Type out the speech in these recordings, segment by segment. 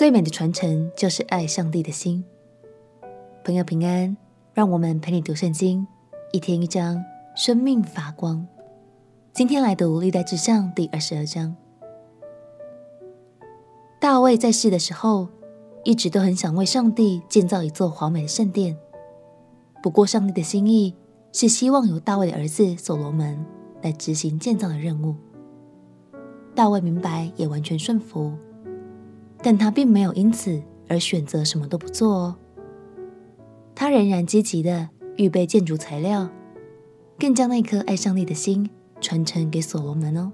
最美的传承就是爱上帝的心。朋友平安，让我们陪你读圣经，一天一章，生命发光。今天来读历代志上第二十二章。大卫在世的时候，一直都很想为上帝建造一座华美的圣殿。不过，上帝的心意是希望由大卫的儿子所罗门来执行建造的任务。大卫明白，也完全顺服，但他并没有因此而选择什么都不做哦。他仍然积极地预备建筑材料，更将那颗爱上帝的心传承给所罗门哦。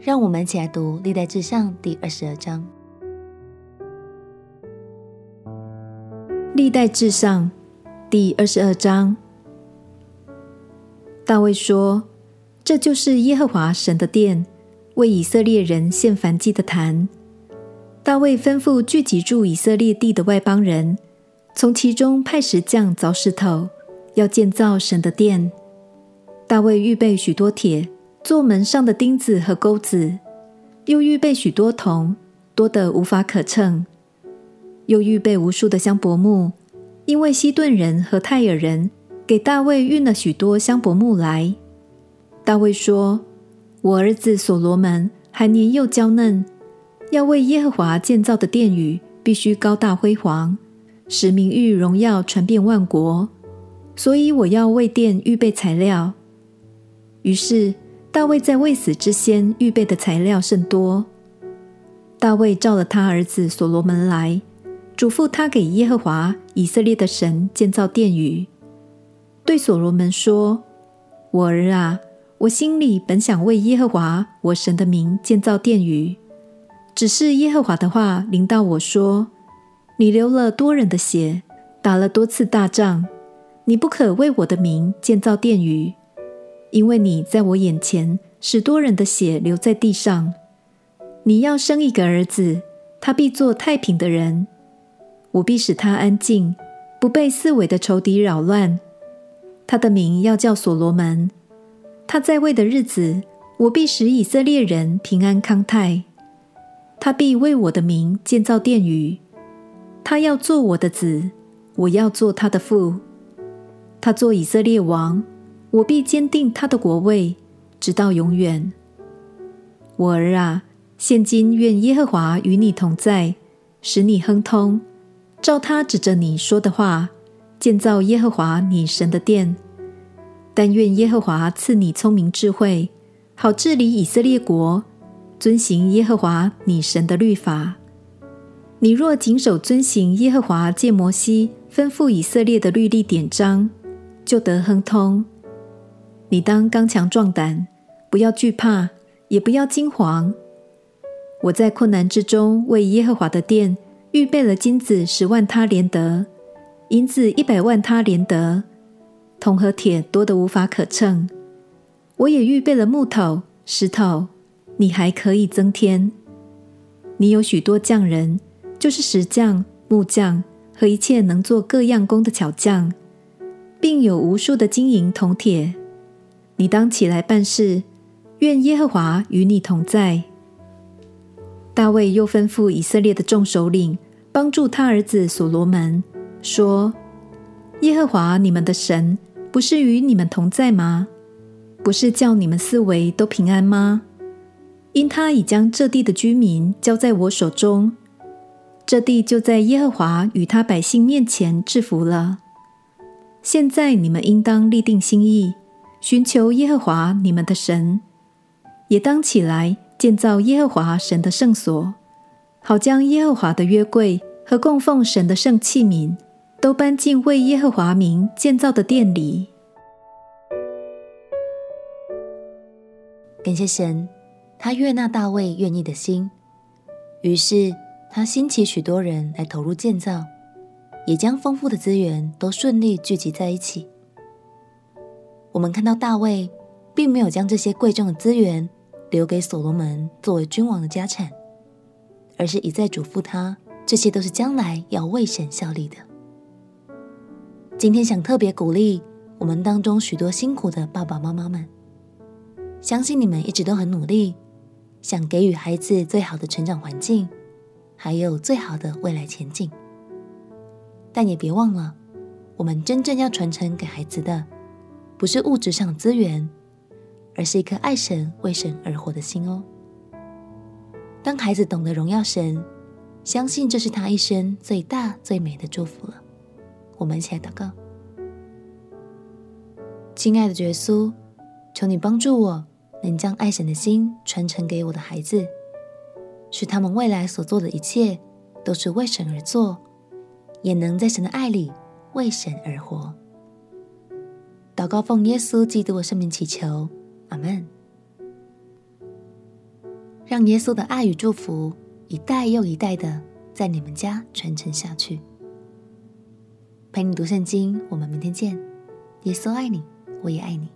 让我们一起来读《历代志上》第二十二章。《历代志上》第二十二章，大卫说：“这就是耶和华神的殿。”为以色列人献燔祭的坛，大卫吩咐聚集住以色列地的外邦人，从其中派石匠凿石头，要建造神的殿。大卫预备许多铁，做门上的钉子和钩子，又预备许多铜，多得无法可称，又预备无数的香柏木，因为西顿人和泰尔人给大卫运了许多香柏木来。大卫说。我儿子所罗门还年幼娇嫩，要为耶和华建造的殿宇必须高大辉煌，使名誉荣耀传遍万国。所以我要为殿预备材料。于是大卫在未死之先预备的材料甚多。大卫召了他儿子所罗门来，嘱咐他给耶和华以色列的神建造殿宇，对所罗门说：“我儿啊。”我心里本想为耶和华我神的名建造殿宇，只是耶和华的话临到我说：“你流了多人的血，打了多次大仗，你不可为我的名建造殿宇，因为你在我眼前使多人的血流在地上。你要生一个儿子，他必做太平的人，我必使他安静，不被四围的仇敌扰乱。他的名要叫所罗门。”他在位的日子，我必使以色列人平安康泰。他必为我的名建造殿宇。他要做我的子，我要做他的父。他做以色列王，我必坚定他的国位，直到永远。我儿啊，现今愿耶和华与你同在，使你亨通，照他指着你说的话，建造耶和华你神的殿。但愿耶和华赐你聪明智慧，好治理以色列国，遵行耶和华你神的律法。你若谨守遵行耶和华借摩西吩咐以色列的律例典章，就得亨通。你当刚强壮胆，不要惧怕，也不要惊惶。我在困难之中为耶和华的殿预备了金子十万他连得，银子一百万他连得。铜和铁多得无法可称，我也预备了木头、石头，你还可以增添。你有许多匠人，就是石匠、木匠和一切能做各样工的巧匠，并有无数的金银铜铁。你当起来办事，愿耶和华与你同在。大卫又吩咐以色列的众首领帮助他儿子所罗门，说：耶和华你们的神。不是与你们同在吗？不是叫你们四围都平安吗？因他已将这地的居民交在我手中，这地就在耶和华与他百姓面前制服了。现在你们应当立定心意，寻求耶和华你们的神，也当起来建造耶和华神的圣所，好将耶和华的约柜和供奉神的圣器皿。都搬进为耶和华名建造的殿里。感谢神，他悦纳大卫愿意的心，于是他兴起许多人来投入建造，也将丰富的资源都顺利聚集在一起。我们看到大卫并没有将这些贵重的资源留给所罗门作为君王的家产，而是一再嘱咐他，这些都是将来要为神效力的。今天想特别鼓励我们当中许多辛苦的爸爸妈妈们，相信你们一直都很努力，想给予孩子最好的成长环境，还有最好的未来前景。但也别忘了，我们真正要传承给孩子的，不是物质上的资源，而是一颗爱神、为神而活的心哦。当孩子懂得荣耀神，相信这是他一生最大最美的祝福了。我们一起来祷告：亲爱的耶稣，求你帮助我，能将爱神的心传承给我的孩子，使他们未来所做的一切都是为神而做，也能在神的爱里为神而活。祷告奉耶稣基督的圣名祈求，阿门。让耶稣的爱与祝福一代又一代的在你们家传承下去。陪你读圣经，我们明天见。耶稣爱你，我也爱你。